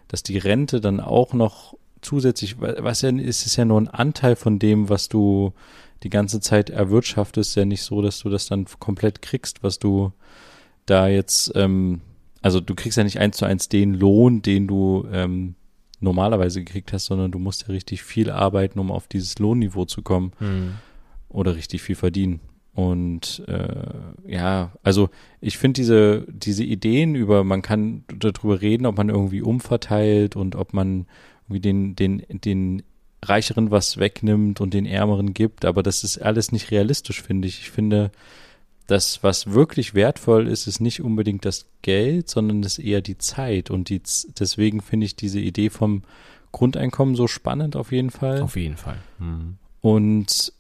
dass die Rente dann auch noch zusätzlich, was ja ist, ist ja nur ein Anteil von dem, was du die ganze Zeit erwirtschaftest, ja nicht so, dass du das dann komplett kriegst, was du da jetzt, ähm, also du kriegst ja nicht eins zu eins den Lohn, den du ähm, normalerweise gekriegt hast, sondern du musst ja richtig viel arbeiten, um auf dieses Lohnniveau zu kommen mhm. oder richtig viel verdienen. Und äh, ja, also ich finde diese, diese Ideen über, man kann darüber reden, ob man irgendwie umverteilt und ob man irgendwie den, den, den Reicheren was wegnimmt und den Ärmeren gibt, aber das ist alles nicht realistisch, finde ich. Ich finde, das, was wirklich wertvoll ist, ist nicht unbedingt das Geld, sondern ist eher die Zeit. Und die, deswegen finde ich diese Idee vom Grundeinkommen so spannend auf jeden Fall. Auf jeden Fall. Mhm. Und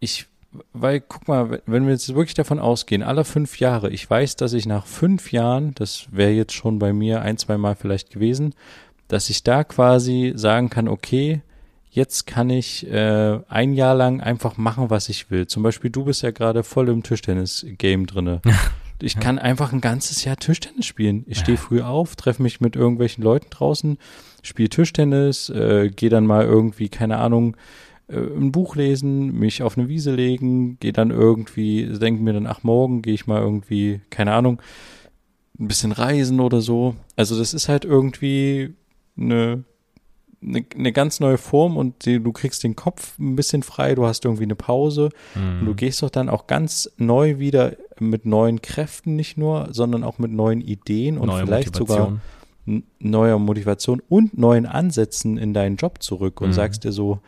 ich, weil, guck mal, wenn wir jetzt wirklich davon ausgehen, alle fünf Jahre, ich weiß, dass ich nach fünf Jahren, das wäre jetzt schon bei mir ein, zwei Mal vielleicht gewesen, dass ich da quasi sagen kann, okay, jetzt kann ich äh, ein Jahr lang einfach machen, was ich will. Zum Beispiel, du bist ja gerade voll im Tischtennis-Game drinne. Ich kann einfach ein ganzes Jahr Tischtennis spielen. Ich stehe früh auf, treffe mich mit irgendwelchen Leuten draußen, spiele Tischtennis, äh, gehe dann mal irgendwie, keine Ahnung, äh, ein Buch lesen, mich auf eine Wiese legen, gehe dann irgendwie, denke mir dann, ach, morgen gehe ich mal irgendwie, keine Ahnung, ein bisschen reisen oder so. Also das ist halt irgendwie eine eine, eine ganz neue Form und die, du kriegst den Kopf ein bisschen frei, du hast irgendwie eine Pause mhm. und du gehst doch dann auch ganz neu wieder mit neuen Kräften nicht nur, sondern auch mit neuen Ideen und Neue vielleicht Motivation. sogar neuer Motivation und neuen Ansätzen in deinen Job zurück und mhm. sagst dir so,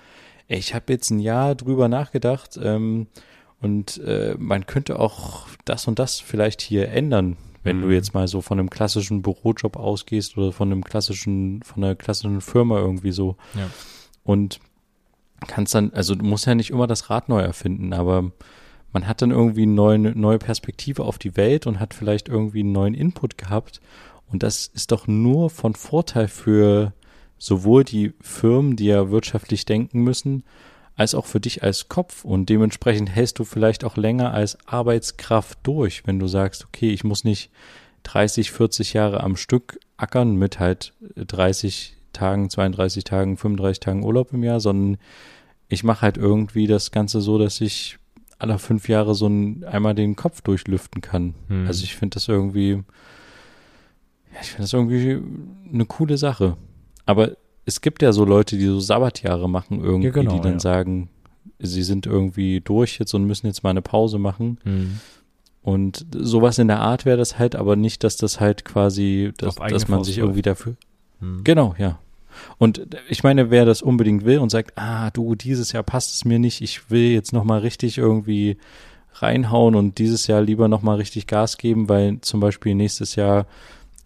ey, ich habe jetzt ein Jahr drüber nachgedacht ähm, und äh, man könnte auch das und das vielleicht hier ändern wenn mhm. du jetzt mal so von einem klassischen Bürojob ausgehst oder von einem klassischen, von einer klassischen Firma irgendwie so. Ja. Und kannst dann, also du musst ja nicht immer das Rad neu erfinden, aber man hat dann irgendwie eine neue, neue Perspektive auf die Welt und hat vielleicht irgendwie einen neuen Input gehabt. Und das ist doch nur von Vorteil für sowohl die Firmen, die ja wirtschaftlich denken müssen, als auch für dich als Kopf und dementsprechend hältst du vielleicht auch länger als Arbeitskraft durch, wenn du sagst, okay, ich muss nicht 30, 40 Jahre am Stück ackern mit halt 30 Tagen, 32 Tagen, 35 Tagen Urlaub im Jahr, sondern ich mache halt irgendwie das Ganze so, dass ich alle fünf Jahre so ein, einmal den Kopf durchlüften kann. Hm. Also ich finde das irgendwie, ja, ich finde das irgendwie eine coole Sache. Aber es gibt ja so Leute, die so Sabbatjahre machen irgendwie, ja, genau, die dann ja. sagen, sie sind irgendwie durch jetzt und müssen jetzt mal eine Pause machen. Mhm. Und sowas in der Art wäre das halt, aber nicht, dass das halt quasi, dass, dass man sich irgendwie dafür. Mhm. Genau, ja. Und ich meine, wer das unbedingt will und sagt, ah, du, dieses Jahr passt es mir nicht, ich will jetzt nochmal richtig irgendwie reinhauen und dieses Jahr lieber nochmal richtig Gas geben, weil zum Beispiel nächstes Jahr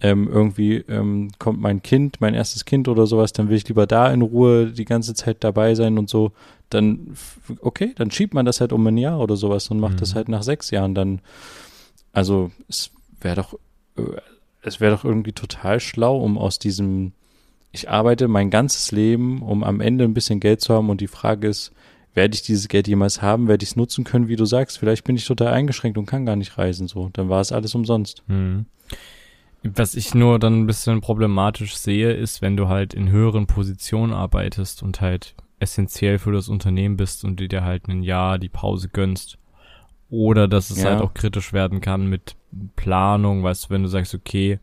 ähm, irgendwie ähm, kommt mein Kind, mein erstes Kind oder sowas, dann will ich lieber da in Ruhe die ganze Zeit dabei sein und so, dann okay, dann schiebt man das halt um ein Jahr oder sowas und macht mhm. das halt nach sechs Jahren dann. Also es wäre doch, äh, es wäre doch irgendwie total schlau, um aus diesem ich arbeite mein ganzes Leben, um am Ende ein bisschen Geld zu haben und die Frage ist, werde ich dieses Geld jemals haben, werde ich es nutzen können, wie du sagst, vielleicht bin ich total eingeschränkt und kann gar nicht reisen, so, dann war es alles umsonst. Hm. Was ich nur dann ein bisschen problematisch sehe, ist, wenn du halt in höheren Positionen arbeitest und halt essentiell für das Unternehmen bist und dir halt ein Jahr die Pause gönnst. Oder dass es ja. halt auch kritisch werden kann mit Planung, weißt du, wenn du sagst, okay,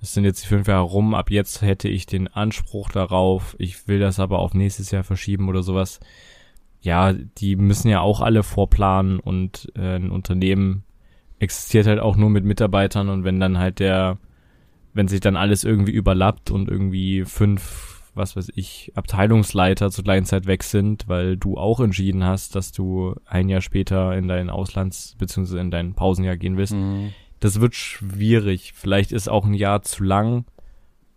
es sind jetzt die fünf Jahre rum, ab jetzt hätte ich den Anspruch darauf, ich will das aber auf nächstes Jahr verschieben oder sowas. Ja, die müssen ja auch alle vorplanen und äh, ein Unternehmen existiert halt auch nur mit Mitarbeitern und wenn dann halt der, wenn sich dann alles irgendwie überlappt und irgendwie fünf, was weiß ich, Abteilungsleiter zur gleichen Zeit weg sind, weil du auch entschieden hast, dass du ein Jahr später in dein Auslands- bzw. in dein Pausenjahr gehen willst, mhm das wird schwierig. Vielleicht ist auch ein Jahr zu lang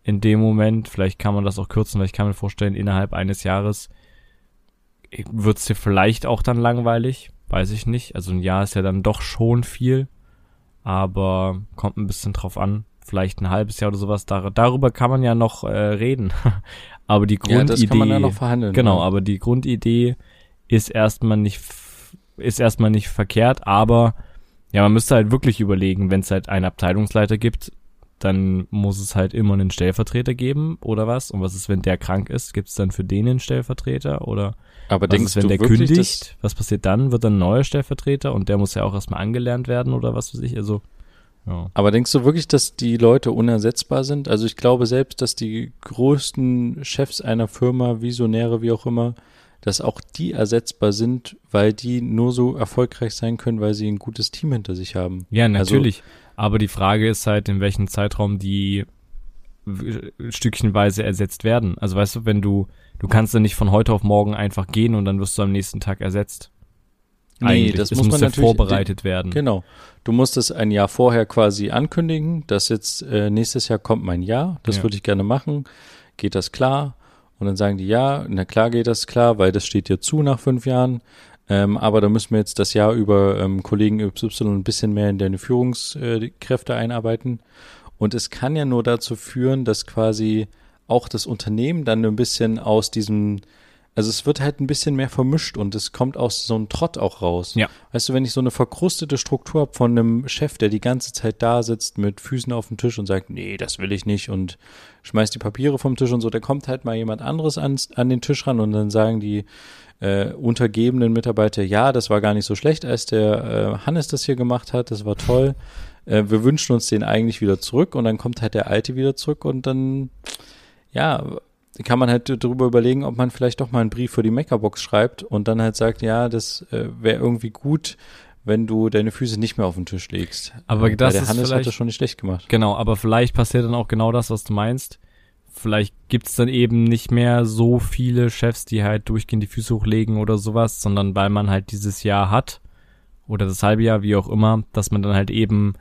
in dem Moment. Vielleicht kann man das auch kürzen, weil ich kann mir vorstellen, innerhalb eines Jahres wird es dir vielleicht auch dann langweilig. Weiß ich nicht. Also ein Jahr ist ja dann doch schon viel. Aber kommt ein bisschen drauf an. Vielleicht ein halbes Jahr oder sowas. Dar darüber kann man ja noch äh, reden. aber die Grundidee. Ja, das kann man ja noch verhandeln. Genau, ja. aber die Grundidee ist erstmal nicht, ist erstmal nicht verkehrt, aber ja, man müsste halt wirklich überlegen, wenn es halt einen Abteilungsleiter gibt, dann muss es halt immer einen Stellvertreter geben oder was? Und was ist, wenn der krank ist? Gibt es dann für den einen Stellvertreter oder Aber was denkst ist, wenn du der kündigt? Was passiert dann? Wird dann ein neuer Stellvertreter und der muss ja auch erstmal angelernt werden oder was weiß ich? Also ja. Aber denkst du wirklich, dass die Leute unersetzbar sind? Also ich glaube selbst, dass die größten Chefs einer Firma, Visionäre, wie auch immer, dass auch die ersetzbar sind, weil die nur so erfolgreich sein können, weil sie ein gutes Team hinter sich haben. Ja, also natürlich. Also, Aber die Frage ist halt, in welchem Zeitraum die stückchenweise ersetzt werden. Also weißt du, wenn du, du kannst ja nicht von heute auf morgen einfach gehen und dann wirst du am nächsten Tag ersetzt. Nee, Eigentlich. das es muss, muss man ja vorbereitet werden. Genau. Du musst es ein Jahr vorher quasi ankündigen, dass jetzt äh, nächstes Jahr kommt mein Jahr, das ja. würde ich gerne machen. Geht das klar? Und dann sagen die, ja, na klar geht das klar, weil das steht dir zu nach fünf Jahren. Ähm, aber da müssen wir jetzt das Jahr über ähm, Kollegen YY ein bisschen mehr in deine Führungskräfte einarbeiten. Und es kann ja nur dazu führen, dass quasi auch das Unternehmen dann ein bisschen aus diesem also es wird halt ein bisschen mehr vermischt und es kommt aus so einem Trott auch raus. Ja. Weißt du, wenn ich so eine verkrustete Struktur habe von einem Chef, der die ganze Zeit da sitzt mit Füßen auf dem Tisch und sagt, nee, das will ich nicht und schmeißt die Papiere vom Tisch und so, da kommt halt mal jemand anderes an, an den Tisch ran und dann sagen die äh, untergebenen Mitarbeiter, ja, das war gar nicht so schlecht, als der äh, Hannes das hier gemacht hat, das war toll. Äh, wir wünschen uns den eigentlich wieder zurück und dann kommt halt der Alte wieder zurück und dann ja, kann man halt darüber überlegen, ob man vielleicht doch mal einen Brief für die Meckerbox schreibt und dann halt sagt, ja, das äh, wäre irgendwie gut, wenn du deine Füße nicht mehr auf den Tisch legst. Aber das der ist Hannes hat das schon nicht schlecht gemacht. Genau, aber vielleicht passiert dann auch genau das, was du meinst. Vielleicht gibt's dann eben nicht mehr so viele Chefs, die halt durchgehend die Füße hochlegen oder sowas, sondern weil man halt dieses Jahr hat oder das halbe Jahr, wie auch immer, dass man dann halt eben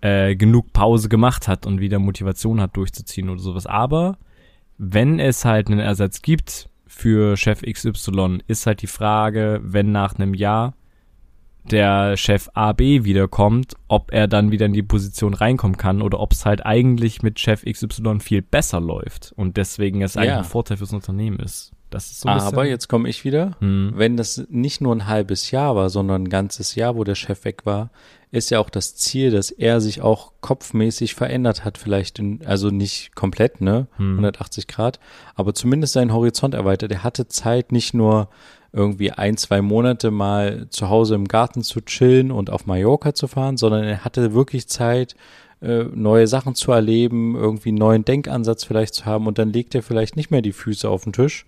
äh, genug Pause gemacht hat und wieder Motivation hat durchzuziehen oder sowas. Aber wenn es halt einen Ersatz gibt für Chef XY, ist halt die Frage, wenn nach einem Jahr der Chef AB wiederkommt, ob er dann wieder in die Position reinkommen kann oder ob es halt eigentlich mit Chef XY viel besser läuft und deswegen es eigentlich ja. ein Vorteil fürs Unternehmen ist. Das ist so Aber jetzt komme ich wieder. Hm. Wenn das nicht nur ein halbes Jahr war, sondern ein ganzes Jahr, wo der Chef weg war, ist ja auch das Ziel, dass er sich auch kopfmäßig verändert hat, vielleicht in, also nicht komplett, ne, hm. 180 Grad, aber zumindest seinen Horizont erweitert. Er hatte Zeit, nicht nur irgendwie ein, zwei Monate mal zu Hause im Garten zu chillen und auf Mallorca zu fahren, sondern er hatte wirklich Zeit, äh, neue Sachen zu erleben, irgendwie einen neuen Denkansatz vielleicht zu haben und dann legt er vielleicht nicht mehr die Füße auf den Tisch,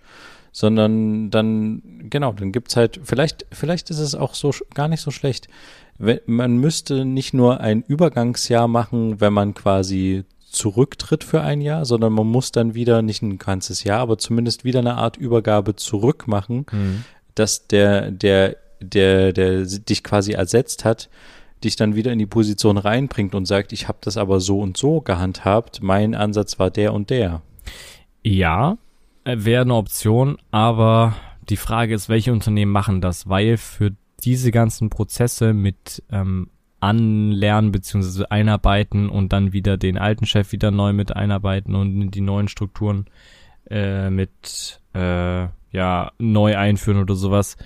sondern dann, genau, dann gibt's halt, vielleicht, vielleicht ist es auch so gar nicht so schlecht. Wenn, man müsste nicht nur ein Übergangsjahr machen, wenn man quasi zurücktritt für ein Jahr, sondern man muss dann wieder nicht ein ganzes Jahr, aber zumindest wieder eine Art Übergabe zurück machen, mhm. dass der, der, der, der dich quasi ersetzt hat, dich dann wieder in die Position reinbringt und sagt, ich habe das aber so und so gehandhabt, mein Ansatz war der und der. Ja, äh, wäre eine Option, aber die Frage ist, welche Unternehmen machen das, weil für diese ganzen Prozesse mit ähm, anlernen bzw. einarbeiten und dann wieder den alten Chef wieder neu mit einarbeiten und die neuen Strukturen äh, mit äh, ja neu einführen oder sowas.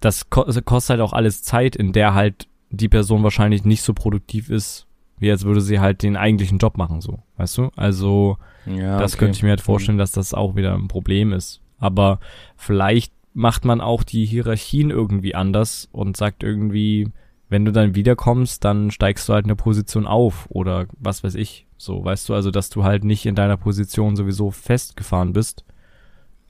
Das kostet halt auch alles Zeit, in der halt die Person wahrscheinlich nicht so produktiv ist, wie als würde sie halt den eigentlichen Job machen, so, weißt du? Also, ja, das okay. könnte ich mir halt vorstellen, dass das auch wieder ein Problem ist. Aber vielleicht macht man auch die Hierarchien irgendwie anders und sagt irgendwie, wenn du dann wiederkommst, dann steigst du halt eine Position auf oder was weiß ich. So, weißt du, also dass du halt nicht in deiner Position sowieso festgefahren bist.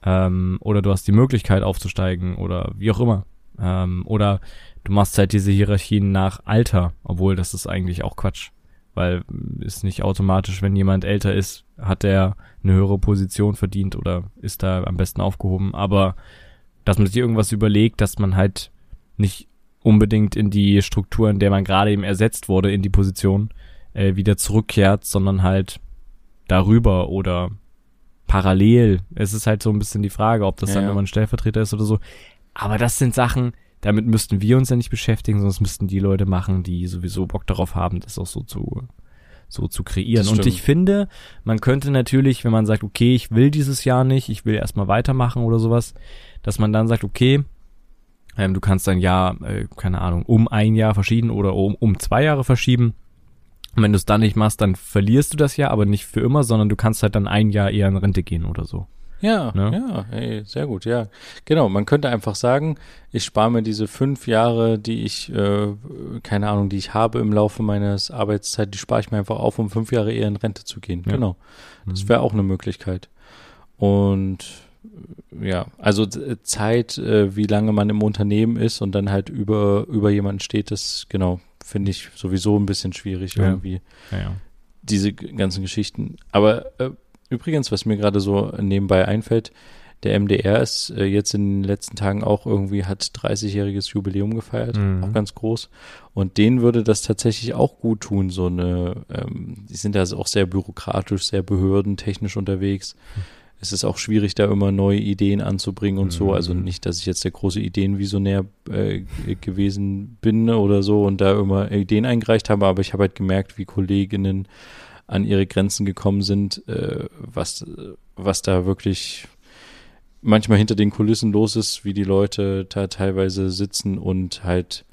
Ähm, oder du hast die Möglichkeit aufzusteigen oder wie auch immer. Ähm, oder du machst halt diese Hierarchien nach Alter, obwohl das ist eigentlich auch Quatsch. Weil ist nicht automatisch, wenn jemand älter ist, hat er eine höhere Position verdient oder ist da am besten aufgehoben. Aber dass man sich irgendwas überlegt, dass man halt nicht unbedingt in die Struktur, in der man gerade eben ersetzt wurde, in die Position äh, wieder zurückkehrt, sondern halt darüber oder parallel. Es ist halt so ein bisschen die Frage, ob das ja, dann, wenn man Stellvertreter ist oder so. Aber das sind Sachen, damit müssten wir uns ja nicht beschäftigen, sonst müssten die Leute machen, die sowieso Bock darauf haben, das auch so zu, so zu kreieren. Und ich finde, man könnte natürlich, wenn man sagt, okay, ich will dieses Jahr nicht, ich will erstmal weitermachen oder sowas, dass man dann sagt, okay, ähm, du kannst dein Jahr, äh, keine Ahnung, um ein Jahr verschieben oder um, um zwei Jahre verschieben. Und wenn du es dann nicht machst, dann verlierst du das Jahr, aber nicht für immer, sondern du kannst halt dann ein Jahr eher in Rente gehen oder so. Ja, ne? ja, ey, sehr gut, ja. Genau, man könnte einfach sagen, ich spare mir diese fünf Jahre, die ich, äh, keine Ahnung, die ich habe im Laufe meines Arbeitszeit, die spare ich mir einfach auf, um fünf Jahre eher in Rente zu gehen. Ja. Genau. Das mhm. wäre auch eine Möglichkeit. Und ja, also Zeit, äh, wie lange man im Unternehmen ist und dann halt über, über jemanden steht, das genau, finde ich sowieso ein bisschen schwierig ja. irgendwie. Ja, ja. Diese ganzen Geschichten. Aber äh, übrigens, was mir gerade so nebenbei einfällt, der MDR ist äh, jetzt in den letzten Tagen auch irgendwie hat 30-jähriges Jubiläum gefeiert, mhm. auch ganz groß. Und denen würde das tatsächlich auch gut tun, so eine, ähm, die sind da auch sehr bürokratisch, sehr behördentechnisch unterwegs. Mhm es ist auch schwierig, da immer neue Ideen anzubringen und mhm. so. Also nicht, dass ich jetzt der große Ideenvisionär äh, gewesen bin oder so und da immer Ideen eingereicht habe, aber ich habe halt gemerkt, wie Kolleginnen an ihre Grenzen gekommen sind, äh, was, was da wirklich manchmal hinter den Kulissen los ist, wie die Leute da teilweise sitzen und halt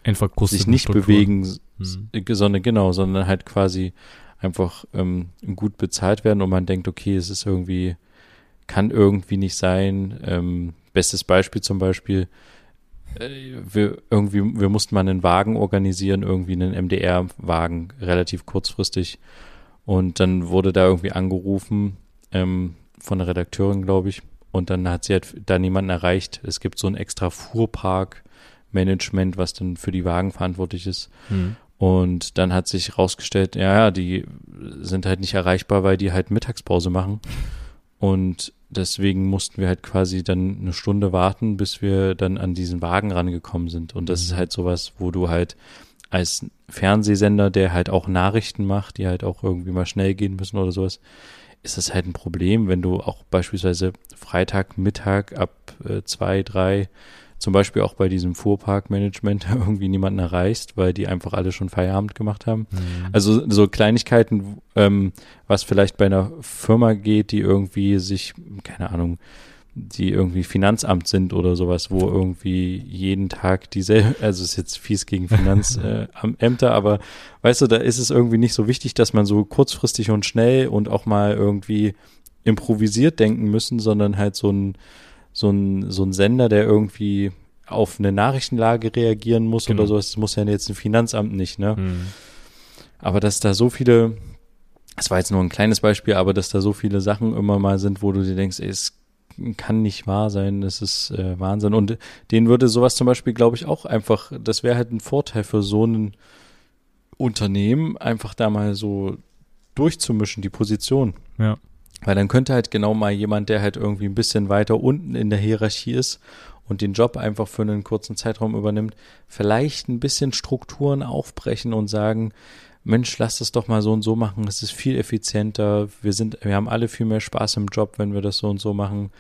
sich nicht Strukturen. bewegen, mhm. sondern genau, sondern halt quasi einfach ähm, gut bezahlt werden und man denkt, okay, es ist irgendwie kann irgendwie nicht sein. Ähm, bestes Beispiel zum Beispiel, äh, wir irgendwie, wir mussten mal einen Wagen organisieren, irgendwie einen MDR-Wagen, relativ kurzfristig. Und dann wurde da irgendwie angerufen ähm, von der Redakteurin, glaube ich. Und dann hat sie halt da niemanden erreicht. Es gibt so ein extra Fuhrpark-Management, was dann für die Wagen verantwortlich ist. Mhm. Und dann hat sich rausgestellt, ja, ja, die sind halt nicht erreichbar, weil die halt Mittagspause machen. Und deswegen mussten wir halt quasi dann eine Stunde warten, bis wir dann an diesen Wagen rangekommen sind. Und das mhm. ist halt sowas, wo du halt als Fernsehsender, der halt auch Nachrichten macht, die halt auch irgendwie mal schnell gehen müssen oder sowas, ist das halt ein Problem, wenn du auch beispielsweise Freitag Mittag ab äh, zwei, drei zum Beispiel auch bei diesem Fuhrparkmanagement irgendwie niemanden erreichst, weil die einfach alle schon Feierabend gemacht haben. Mhm. Also so Kleinigkeiten, ähm, was vielleicht bei einer Firma geht, die irgendwie sich, keine Ahnung, die irgendwie Finanzamt sind oder sowas, wo irgendwie jeden Tag dieselbe, also ist jetzt fies gegen Finanzämter, äh, aber weißt du, da ist es irgendwie nicht so wichtig, dass man so kurzfristig und schnell und auch mal irgendwie improvisiert denken müssen, sondern halt so ein so ein, so ein Sender, der irgendwie auf eine Nachrichtenlage reagieren muss genau. oder so, das muss ja jetzt ein Finanzamt nicht, ne? Mhm. Aber dass da so viele, das war jetzt nur ein kleines Beispiel, aber dass da so viele Sachen immer mal sind, wo du dir denkst, ey, es kann nicht wahr sein, das ist äh, Wahnsinn. Und denen würde sowas zum Beispiel, glaube ich, auch einfach, das wäre halt ein Vorteil für so ein Unternehmen, einfach da mal so durchzumischen, die Position. Ja. Weil dann könnte halt genau mal jemand, der halt irgendwie ein bisschen weiter unten in der Hierarchie ist und den Job einfach für einen kurzen Zeitraum übernimmt, vielleicht ein bisschen Strukturen aufbrechen und sagen, Mensch, lass das doch mal so und so machen, es ist viel effizienter, wir sind, wir haben alle viel mehr Spaß im Job, wenn wir das so und so machen.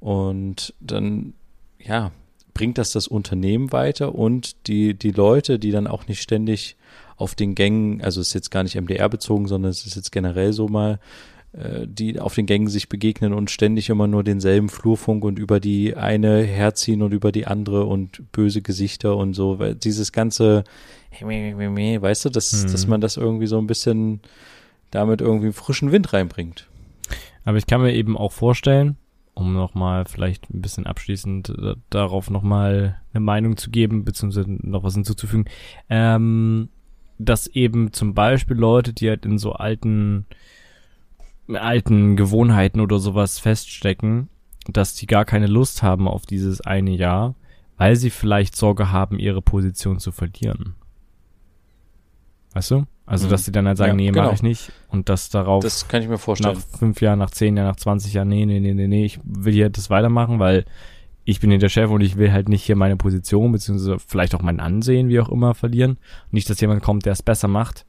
Und dann, ja, bringt das das Unternehmen weiter und die, die Leute, die dann auch nicht ständig auf den Gängen, also ist jetzt gar nicht MDR bezogen, sondern es ist jetzt generell so mal, die auf den Gängen sich begegnen und ständig immer nur denselben Flurfunk und über die eine herziehen und über die andere und böse Gesichter und so, weil dieses ganze, weißt du, dass, mhm. dass man das irgendwie so ein bisschen damit irgendwie frischen Wind reinbringt. Aber ich kann mir eben auch vorstellen, um nochmal vielleicht ein bisschen abschließend äh, darauf nochmal eine Meinung zu geben, beziehungsweise noch was hinzuzufügen, ähm, dass eben zum Beispiel Leute, die halt in so alten, alten Gewohnheiten oder sowas feststecken, dass die gar keine Lust haben auf dieses eine Jahr, weil sie vielleicht Sorge haben, ihre Position zu verlieren. Weißt du? Also, dass mhm. sie dann halt sagen, ja, nee, genau. mache ich nicht. Und das darauf. Das kann ich mir vorstellen. Nach fünf Jahren, nach zehn Jahren, nach 20 Jahren, nee, nee, nee, nee, nee, ich will hier das weitermachen, weil ich bin hier der Chef und ich will halt nicht hier meine Position, beziehungsweise vielleicht auch mein Ansehen, wie auch immer, verlieren. Nicht, dass jemand kommt, der es besser macht.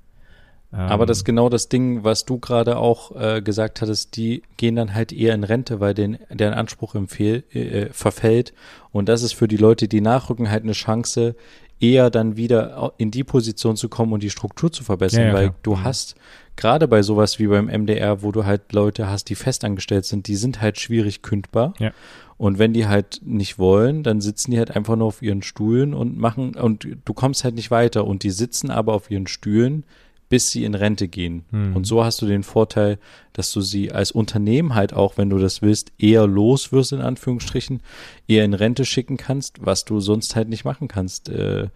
Aber das ist ähm. genau das Ding, was du gerade auch äh, gesagt hattest, die gehen dann halt eher in Rente, weil den, deren Anspruch empfehl, äh, verfällt. Und das ist für die Leute, die nachrücken, halt eine Chance, eher dann wieder in die Position zu kommen und die Struktur zu verbessern, ja, ja, weil klar. du mhm. hast gerade bei sowas wie beim MDR, wo du halt Leute hast, die festangestellt sind, die sind halt schwierig kündbar. Ja. Und wenn die halt nicht wollen, dann sitzen die halt einfach nur auf ihren Stühlen und machen, und du kommst halt nicht weiter. Und die sitzen aber auf ihren Stühlen, bis sie in Rente gehen. Mhm. Und so hast du den Vorteil, dass du sie als Unternehmen halt auch, wenn du das willst, eher los wirst, in Anführungsstrichen, eher in Rente schicken kannst, was du sonst halt nicht machen kannst. Äh,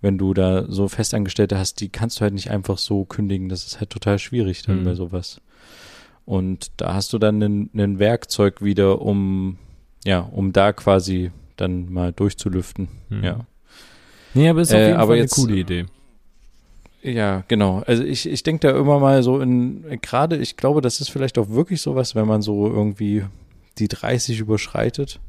wenn du da so Festangestellte hast, die kannst du halt nicht einfach so kündigen. Das ist halt total schwierig dann mhm. bei sowas. Und da hast du dann ein Werkzeug wieder, um, ja, um da quasi dann mal durchzulüften. Mhm. Ja. Nee, aber ist auf äh, jeden äh, Fall eine jetzt, coole Idee. Ja, genau. Also ich, ich denke da immer mal so in, gerade, ich glaube, das ist vielleicht auch wirklich sowas, wenn man so irgendwie die 30 überschreitet.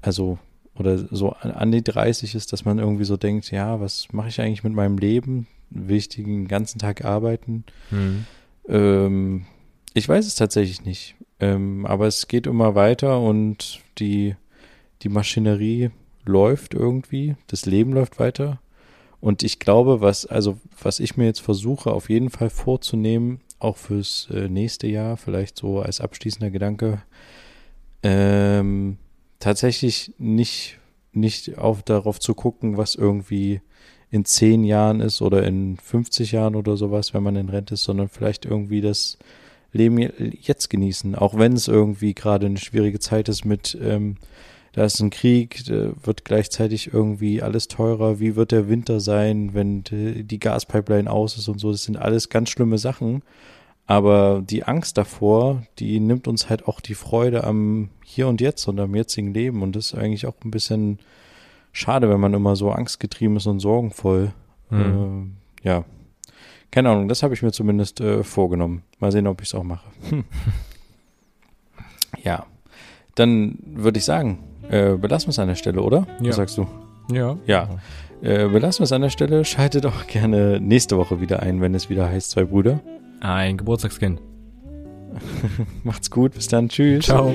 Also, oder so an, an die 30 ist, dass man irgendwie so denkt, ja, was mache ich eigentlich mit meinem Leben? Will ich den ganzen Tag arbeiten? Mhm. Ähm, ich weiß es tatsächlich nicht. Ähm, aber es geht immer weiter und die, die Maschinerie läuft irgendwie, das Leben läuft weiter. Und ich glaube, was, also, was ich mir jetzt versuche, auf jeden Fall vorzunehmen, auch fürs äh, nächste Jahr, vielleicht so als abschließender Gedanke, ähm, tatsächlich nicht, nicht auf, darauf zu gucken, was irgendwie in zehn Jahren ist oder in 50 Jahren oder sowas, wenn man in Rente ist, sondern vielleicht irgendwie das Leben jetzt genießen, auch wenn es irgendwie gerade eine schwierige Zeit ist mit ähm, da ist ein Krieg, wird gleichzeitig irgendwie alles teurer, wie wird der Winter sein, wenn die Gaspipeline aus ist und so, das sind alles ganz schlimme Sachen. Aber die Angst davor, die nimmt uns halt auch die Freude am Hier und Jetzt und am jetzigen Leben. Und das ist eigentlich auch ein bisschen schade, wenn man immer so angstgetrieben ist und sorgenvoll. Mhm. Äh, ja. Keine Ahnung, das habe ich mir zumindest äh, vorgenommen. Mal sehen, ob ich es auch mache. ja. Dann würde ich sagen, äh, belassen wir es an der Stelle, oder? Ja. Was sagst du? Ja. Ja. Äh, belassen wir es an der Stelle. Schaltet auch gerne nächste Woche wieder ein, wenn es wieder heißt Zwei Brüder. Ein Geburtstagskind. Macht's gut. Bis dann. Tschüss. Ciao.